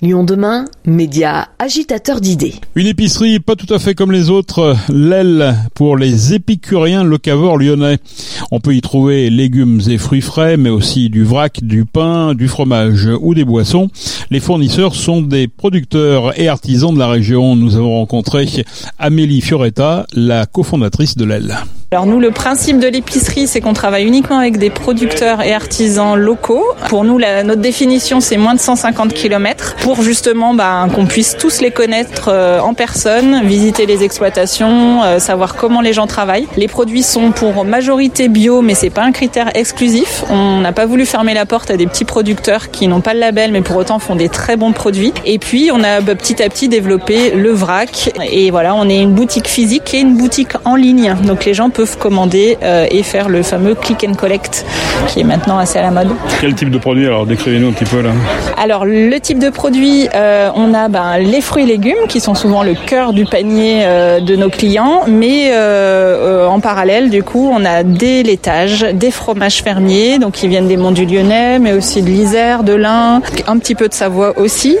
Lyon demain, média agitateur d'idées. Une épicerie pas tout à fait comme les autres, l'aile pour les épicuriens locavores lyonnais. On peut y trouver légumes et fruits frais, mais aussi du vrac, du pain, du fromage ou des boissons. Les fournisseurs sont des producteurs et artisans de la région. Nous avons rencontré Amélie Fioretta, la cofondatrice de l'aile. Alors nous, le principe de l'épicerie, c'est qu'on travaille uniquement avec des producteurs et artisans locaux. Pour nous, la, notre définition, c'est moins de 150 km pour justement bah, qu'on puisse tous les connaître euh, en personne, visiter les exploitations, euh, savoir comment les gens travaillent. Les produits sont pour majorité bio, mais c'est pas un critère exclusif. On n'a pas voulu fermer la porte à des petits producteurs qui n'ont pas le label, mais pour autant font des très bons produits. Et puis, on a bah, petit à petit développé le vrac. Et voilà, on est une boutique physique et une boutique en ligne. Donc les gens peuvent commander euh, et faire le fameux click and collect qui est maintenant assez à la mode. Quel type de produit Alors décrivez-nous un petit peu là. Alors le type de produit, euh, on a ben, les fruits et légumes qui sont souvent le cœur du panier euh, de nos clients, mais euh, en parallèle du coup on a des laitages, des fromages fermiers, donc qui viennent des monts du Lyonnais, mais aussi de l'Isère, de l'Ain, un petit peu de Savoie aussi.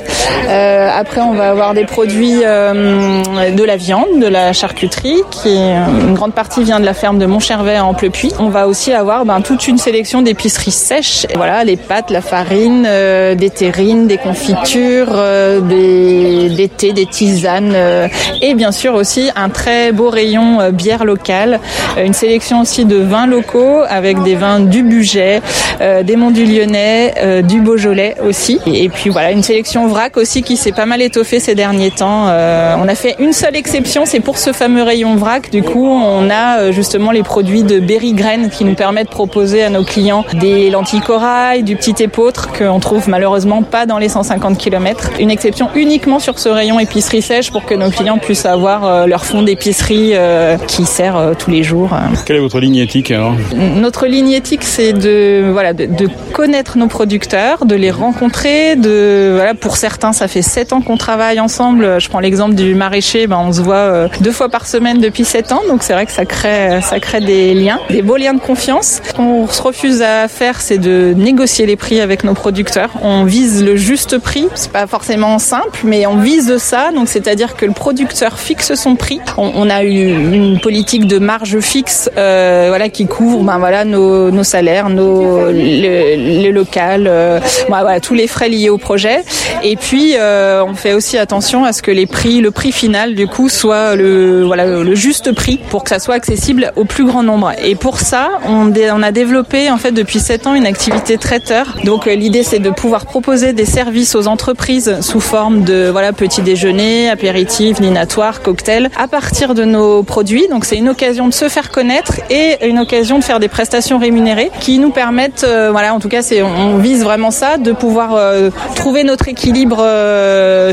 après on va avoir des produits de la viande, de la charcuterie, qui une grande partie vient de ferme de Montchervet à Amplepuis. On va aussi avoir ben, toute une sélection d'épiceries sèches. Voilà, les pâtes, la farine, euh, des terrines, des confitures, euh, des, thés, des tisanes euh, et bien sûr aussi un très beau rayon bière locale. Une sélection aussi de vins locaux avec des vins du budget, des Monts du Lyonnais, du Beaujolais aussi. Et, et, puis voilà, une sélection vrac aussi qui s'est pas mal étoffée ces derniers temps. on a fait une seule exception, c'est pour ce fameux rayon vrac. Du coup, on a justement les produits de Berry Grain qui nous permettent de proposer à nos clients des lentilles corail, du petit épeautre qu'on trouve malheureusement pas dans les 150 km. Une exception uniquement sur ce rayon épicerie sèche pour que nos clients puissent avoir euh, leur fond d'épicerie euh, qui sert euh, tous les jours. Quelle est votre ligne éthique alors? Notre ligne éthique c'est de voilà de, de, connaître nos producteurs, de les rencontrer, de voilà pour certains ça fait 7 ans qu'on travaille ensemble. Je prends l'exemple du maraîcher, ben, on se voit deux fois par semaine depuis 7 ans donc c'est vrai que ça crée ça crée des liens, des beaux liens de confiance. Ce qu'on se refuse à faire, c'est de négocier les prix avec nos producteurs. On vise le juste prix. C'est pas forcément simple, mais on vise ça. Donc, c'est-à-dire que le producteur fixe son prix. On, on a eu une politique de marge fixe, euh, voilà, qui couvre, ben voilà, nos, nos salaires, nos le, le local, euh, ben, voilà, tous les frais liés au projet. Et puis, euh, on fait aussi attention à ce que les prix, le prix final, du coup, soit le voilà le juste prix pour que ça soit accessible au plus grand nombre. Et pour ça, on, a développé en fait depuis 7 ans une activité traiteur. Donc euh, l'idée c'est de pouvoir proposer des services aux entreprises sous forme de voilà petit déjeuner, apéritif, dînatoire, cocktail à partir de nos produits. Donc c'est une occasion de se faire connaître et une occasion de faire des prestations rémunérées qui nous permettent euh, voilà en tout cas c'est on vise vraiment ça de pouvoir euh, trouver notre équilibre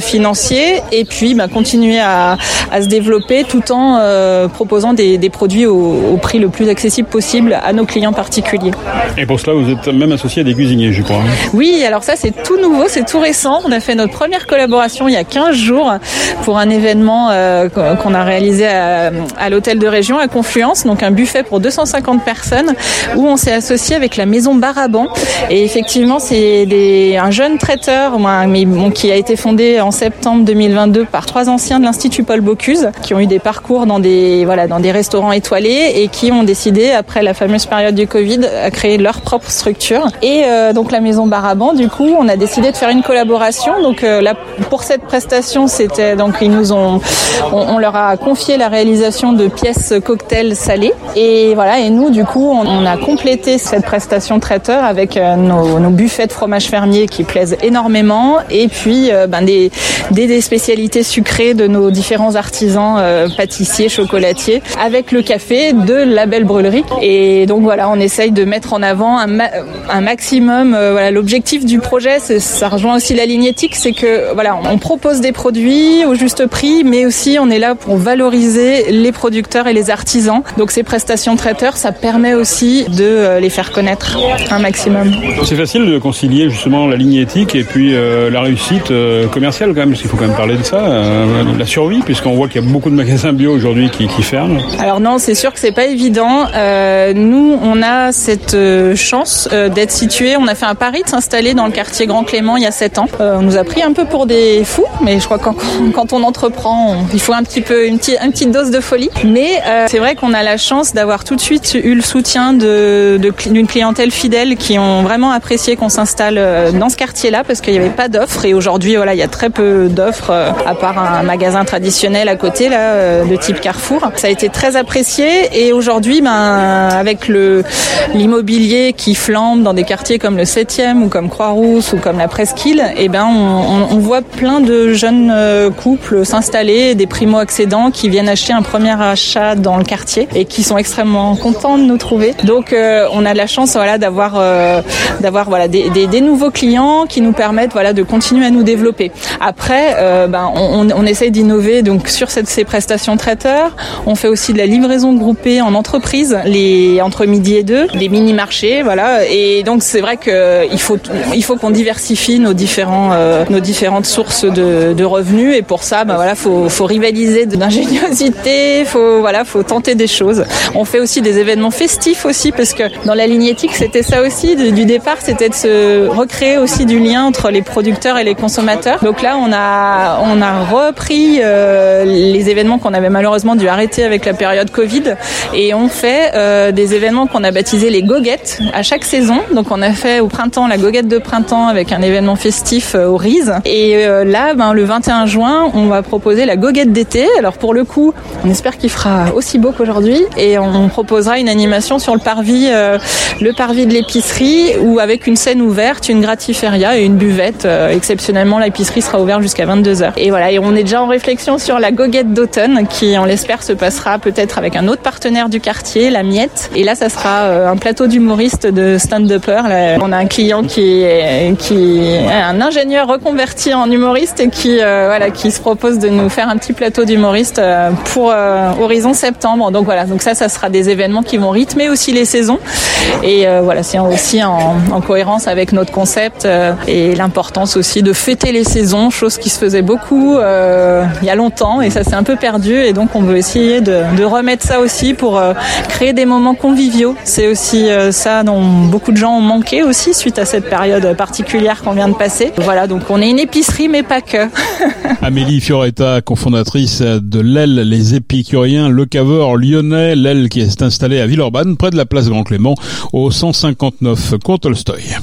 financier et puis bah, continuer à, à, se développer tout en proposant des, produits au, au, prix le plus accessible possible à nos clients particuliers. Et pour cela, vous êtes même associé à des cuisiniers, je crois. Oui, alors ça c'est tout nouveau, c'est tout récent. On a fait notre première collaboration il y a 15 jours pour un événement euh, qu'on a réalisé à, à l'hôtel de région à Confluence, donc un buffet pour 250 personnes où on s'est associé avec la maison Baraban. Et effectivement, c'est un jeune traiteur mais, bon, qui a été fondé en septembre 2022 par trois anciens de l'Institut Paul Bocuse qui ont eu des parcours dans des, voilà, dans des restaurants étoilés et qui ont décidé, après la fameuse période du Covid, à créer leur propre structure. Et euh, donc la maison Baraban, du coup, on a décidé de faire une collaboration. Donc euh, pour cette prestation, c'était donc ils nous ont, on, leur a confié la réalisation de pièces cocktails salées. Et voilà, et nous, du coup, on, a complété cette prestation traiteur avec euh, nos, buffets de fromage fermier qui plaisent énormément, et puis ben, des, spécialités sucrées de nos différents artisans pâtissiers, chocolatiers, avec le café de la belle brûlerie. Et donc voilà, on essaye de mettre en avant un, ma un maximum. Euh, voilà, l'objectif du projet, ça rejoint aussi la ligne éthique, c'est que voilà, on propose des produits au juste prix, mais aussi on est là pour valoriser les producteurs et les artisans. Donc ces prestations traiteurs, ça permet aussi de euh, les faire connaître un maximum. C'est facile de concilier justement la ligne éthique et puis euh, la réussite euh, commerciale quand même, parce qu'il faut quand même parler de ça, la survie, puisqu'on voit qu'il y a beaucoup de magasins bio aujourd'hui qui, qui, ferment. Alors non, c'est c'est sûr que c'est pas évident. nous, on a cette chance d'être situé. On a fait un pari de s'installer dans le quartier Grand Clément il y a sept ans. on nous a pris un peu pour des fous, mais je crois que quand, on entreprend, il faut un petit peu une, petite, dose de folie. Mais c'est vrai qu'on a la chance d'avoir tout de suite eu le soutien d'une clientèle fidèle qui ont vraiment apprécié qu'on s'installe dans ce quartier-là parce qu'il n'y avait pas d'offres et aujourd'hui voilà il y a très peu d'offres à part un magasin traditionnel à côté là de type Carrefour. Ça a été très apprécié et aujourd'hui ben avec l'immobilier qui flambe dans des quartiers comme le 7e ou comme Croix-Rousse ou comme la Presqu'île, et eh ben on, voit plein de jeunes couples s'installer, des primo-accédants qui viennent acheter un premier achat dans le quartier et qui sont extrêmement contents de nous trouver. Donc on a de la chance voilà d'avoir d'avoir voilà des, nouveaux clients qui nous permettent voilà de continuer à nous développer. Après, euh, ben, on, essaye d'innover donc sur ces prestations traiteurs. On fait aussi de la livraison groupée en entreprise, les entre midi et deux, des mini marchés, voilà. Et donc c'est vrai que il faut il faut qu'on diversifie nos différents euh, nos différentes sources de, revenus et pour ça, ben voilà, faut faut rivaliser d'ingéniosité, faut voilà, faut tenter des choses. On fait aussi des événements festifs aussi parce que dans la ligne éthique, c'était ça aussi du, du départ, c'était de se recréer aussi du lien entre les producteurs et les consommateurs. Donc là, on a on a repris euh, les événements qu'on avait malheureusement dû arrêter avec la période Covid et on fait euh, des événements qu'on a baptisés les goguettes à chaque saison. Donc on a fait au printemps la goguette de printemps avec un événement festif euh, au Riz et euh, là, ben, le 21 juin, on va proposer la goguette d'été. Alors pour le coup, on espère qu'il fera aussi beau qu'aujourd'hui et on proposera une animation sur le parvis, euh, le parvis de l'épicerie ou avec une scène ouverte, une gratiféria et une buvette. Exceptionnellement, l'épicerie sera ouverte jusqu'à 22h. Et voilà, et on est déjà en réflexion sur la goguette d'automne qui, on l'espère, se passera peut-être avec un autre partenaire du quartier, la Miette. Et là, ça sera euh, un plateau d'humoristes de stand-upper. On a un client qui est, qui un ingénieur reconverti en humoriste et qui, euh, voilà, qui se propose de nous faire un petit plateau d'humoristes pour horizon septembre. Donc voilà, donc ça, ça sera des événements qui vont rythmer aussi les saisons. Et voilà, c'est aussi en, en cohérence avec notre concept euh, et l'importance aussi de fêter les saisons, chose qui se faisait beaucoup euh, il y a longtemps et ça s'est un peu perdu et donc on veut essayer de, de remettre ça aussi pour euh, créer des moments conviviaux. C'est aussi euh, ça dont beaucoup de gens ont manqué aussi suite à cette période particulière qu'on vient de passer. Voilà, donc on est une épicerie mais pas que. Amélie Fioretta, cofondatrice de l'aile Les Épicuriens, le caveur lyonnais, l'aile qui est installée à Villeurbanne, près de la place Grand Clément, au 159 Cours Tolstoy.